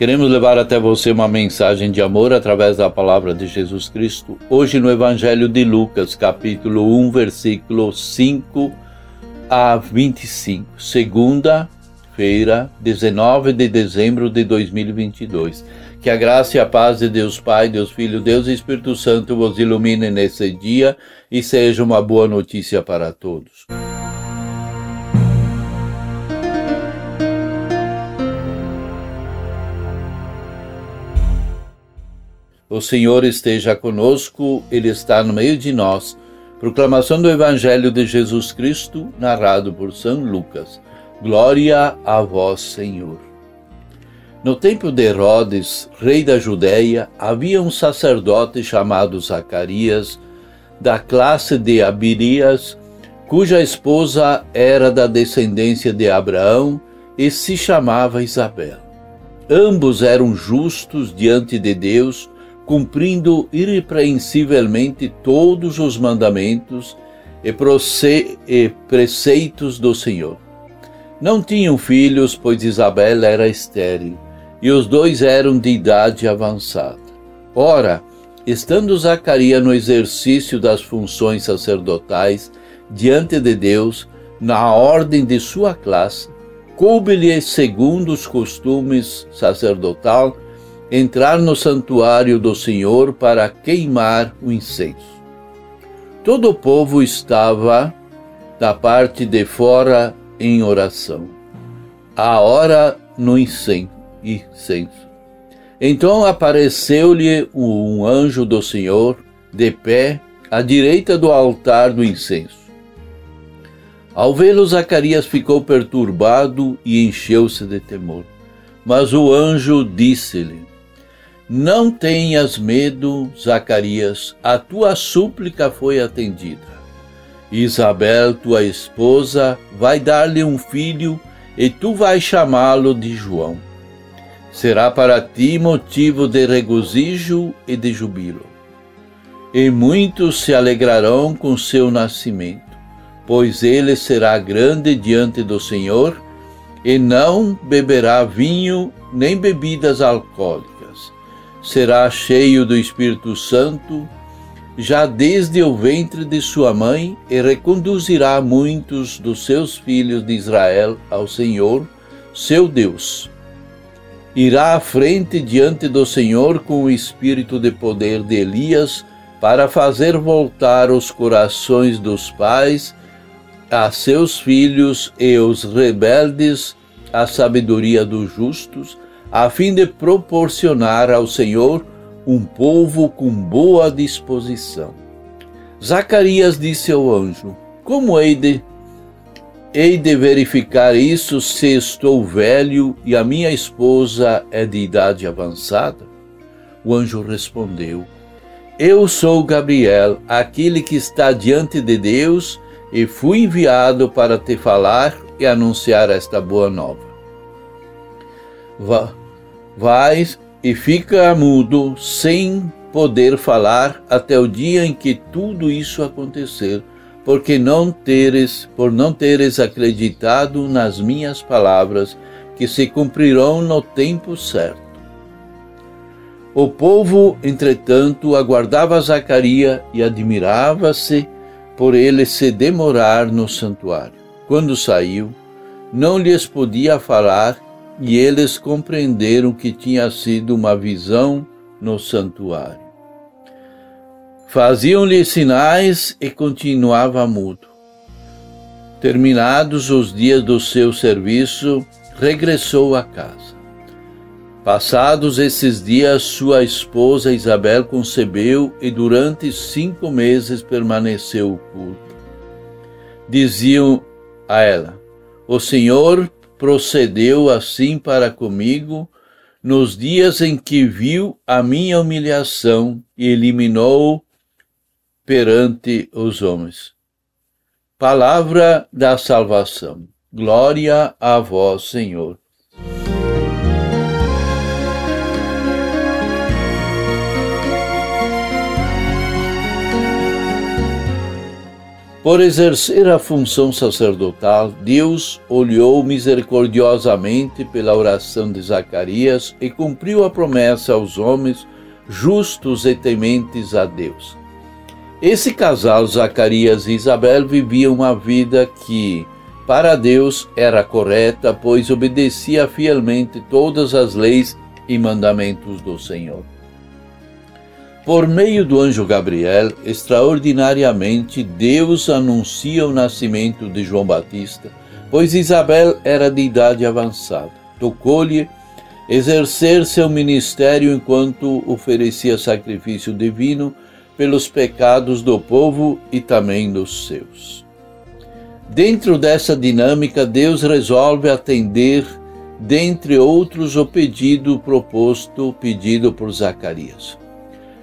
Queremos levar até você uma mensagem de amor através da palavra de Jesus Cristo, hoje no Evangelho de Lucas, capítulo 1, versículo 5 a 25, segunda-feira, 19 de dezembro de 2022. Que a graça e a paz de Deus Pai, Deus Filho, Deus e Espírito Santo vos ilumine nesse dia e seja uma boa notícia para todos. O Senhor esteja conosco, Ele está no meio de nós. Proclamação do Evangelho de Jesus Cristo, narrado por São Lucas. Glória a vós, Senhor. No tempo de Herodes, rei da Judéia, havia um sacerdote chamado Zacarias, da classe de Abirias, cuja esposa era da descendência de Abraão e se chamava Isabel. Ambos eram justos diante de Deus cumprindo irrepreensivelmente todos os mandamentos e preceitos do Senhor. Não tinham filhos, pois Isabel era estéril, e os dois eram de idade avançada. Ora, estando Zacarias no exercício das funções sacerdotais diante de Deus, na ordem de sua classe, coube-lhe, segundo os costumes sacerdotal, entrar no santuário do Senhor para queimar o incenso. Todo o povo estava da parte de fora em oração, a hora no incenso. Então apareceu-lhe um anjo do Senhor de pé à direita do altar do incenso. Ao vê-lo, Zacarias ficou perturbado e encheu-se de temor. Mas o anjo disse-lhe: não tenhas medo, Zacarias, a tua súplica foi atendida. Isabel, tua esposa, vai dar-lhe um filho e tu vais chamá-lo de João. Será para ti motivo de regozijo e de jubilo. E muitos se alegrarão com seu nascimento, pois ele será grande diante do Senhor e não beberá vinho nem bebidas alcoólicas será cheio do Espírito Santo, já desde o ventre de sua mãe, e reconduzirá muitos dos seus filhos de Israel ao Senhor, seu Deus. Irá à frente diante do Senhor com o espírito de poder de Elias, para fazer voltar os corações dos pais a seus filhos e os rebeldes à sabedoria dos justos, a fim de proporcionar ao Senhor um povo com boa disposição. Zacarias disse ao anjo: Como hei de, hei de verificar isso se estou velho e a minha esposa é de idade avançada? O anjo respondeu: Eu sou Gabriel, aquele que está diante de Deus, e fui enviado para te falar e anunciar esta boa nova. Vá, vais e fica mudo sem poder falar até o dia em que tudo isso acontecer, porque não teres, por não teres acreditado nas minhas palavras, que se cumprirão no tempo certo. O povo, entretanto, aguardava Zacarias e admirava-se por ele se demorar no santuário. Quando saiu, não lhes podia falar e eles compreenderam que tinha sido uma visão no santuário. Faziam-lhe sinais e continuava mudo. Terminados os dias do seu serviço, regressou à casa. Passados esses dias, sua esposa Isabel concebeu e durante cinco meses permaneceu oculta. Diziam a ela: O Senhor procedeu assim para comigo nos dias em que viu a minha humilhação e eliminou perante os homens. Palavra da salvação. Glória a vós, Senhor. Por exercer a função sacerdotal, Deus olhou misericordiosamente pela oração de Zacarias e cumpriu a promessa aos homens justos e tementes a Deus. Esse casal, Zacarias e Isabel, vivia uma vida que, para Deus, era correta, pois obedecia fielmente todas as leis e mandamentos do Senhor. Por meio do anjo Gabriel, extraordinariamente, Deus anuncia o nascimento de João Batista, pois Isabel era de idade avançada. Tocou-lhe exercer seu ministério enquanto oferecia sacrifício divino pelos pecados do povo e também dos seus. Dentro dessa dinâmica, Deus resolve atender, dentre outros, o pedido proposto, pedido por Zacarias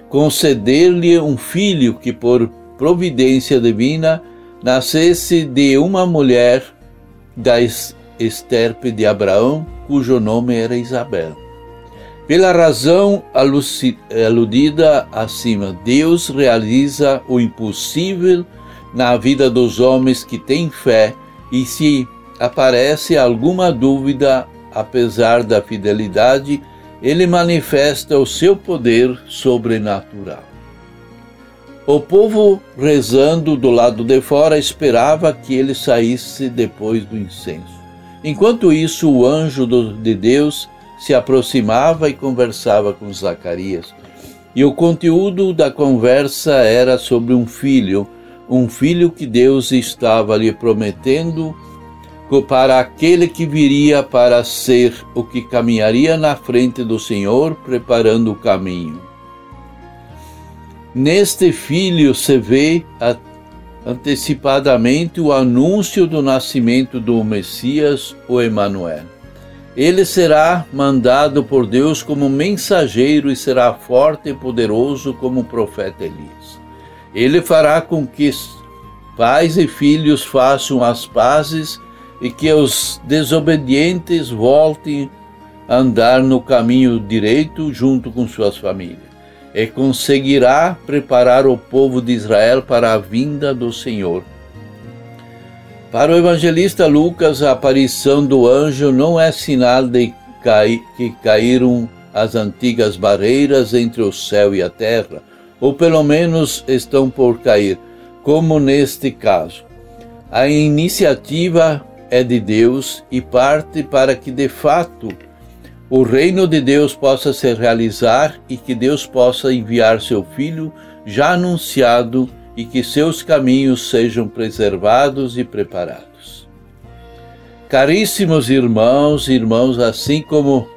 conceder-lhe um filho que, por providência divina, nascesse de uma mulher da esterpe de Abraão, cujo nome era Isabel. Pela razão aludida acima, Deus realiza o impossível na vida dos homens que têm fé e se aparece alguma dúvida, apesar da fidelidade, ele manifesta o seu poder sobrenatural. O povo, rezando do lado de fora, esperava que ele saísse depois do incenso. Enquanto isso, o anjo de Deus se aproximava e conversava com Zacarias. E o conteúdo da conversa era sobre um filho, um filho que Deus estava lhe prometendo para aquele que viria para ser o que caminharia na frente do Senhor, preparando o caminho. Neste filho se vê antecipadamente o anúncio do nascimento do Messias, o Emanuel. Ele será mandado por Deus como mensageiro e será forte e poderoso como o profeta Elias. Ele fará com que pais e filhos façam as pazes e que os desobedientes voltem a andar no caminho direito junto com suas famílias. E conseguirá preparar o povo de Israel para a vinda do Senhor. Para o evangelista Lucas, a aparição do anjo não é sinal de que caíram as antigas barreiras entre o céu e a terra, ou pelo menos estão por cair, como neste caso. A iniciativa é de Deus e parte para que de fato o reino de Deus possa se realizar e que Deus possa enviar seu Filho já anunciado e que seus caminhos sejam preservados e preparados. Caríssimos irmãos e irmãos, assim como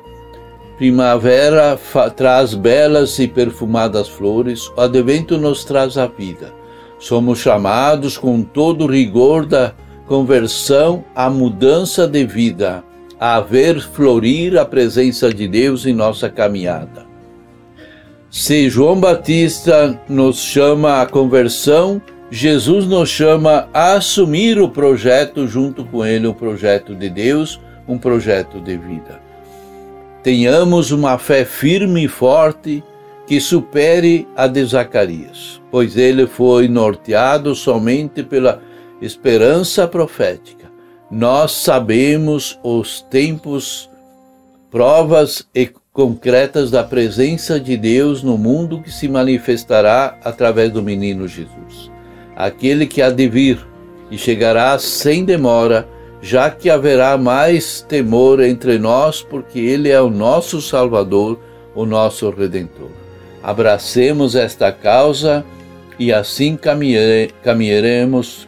primavera traz belas e perfumadas flores, o advento nos traz a vida. Somos chamados com todo o rigor da conversão à mudança de vida, a ver florir a presença de Deus em nossa caminhada. Se João Batista nos chama à conversão, Jesus nos chama a assumir o projeto junto com ele, o projeto de Deus, um projeto de vida. Tenhamos uma fé firme e forte que supere a de Zacarias, pois ele foi norteado somente pela esperança profética. Nós sabemos os tempos, provas e concretas da presença de Deus no mundo que se manifestará através do menino Jesus. Aquele que há de vir e chegará sem demora, já que haverá mais temor entre nós, porque Ele é o nosso Salvador, o nosso Redentor. Abracemos esta causa e assim caminharemos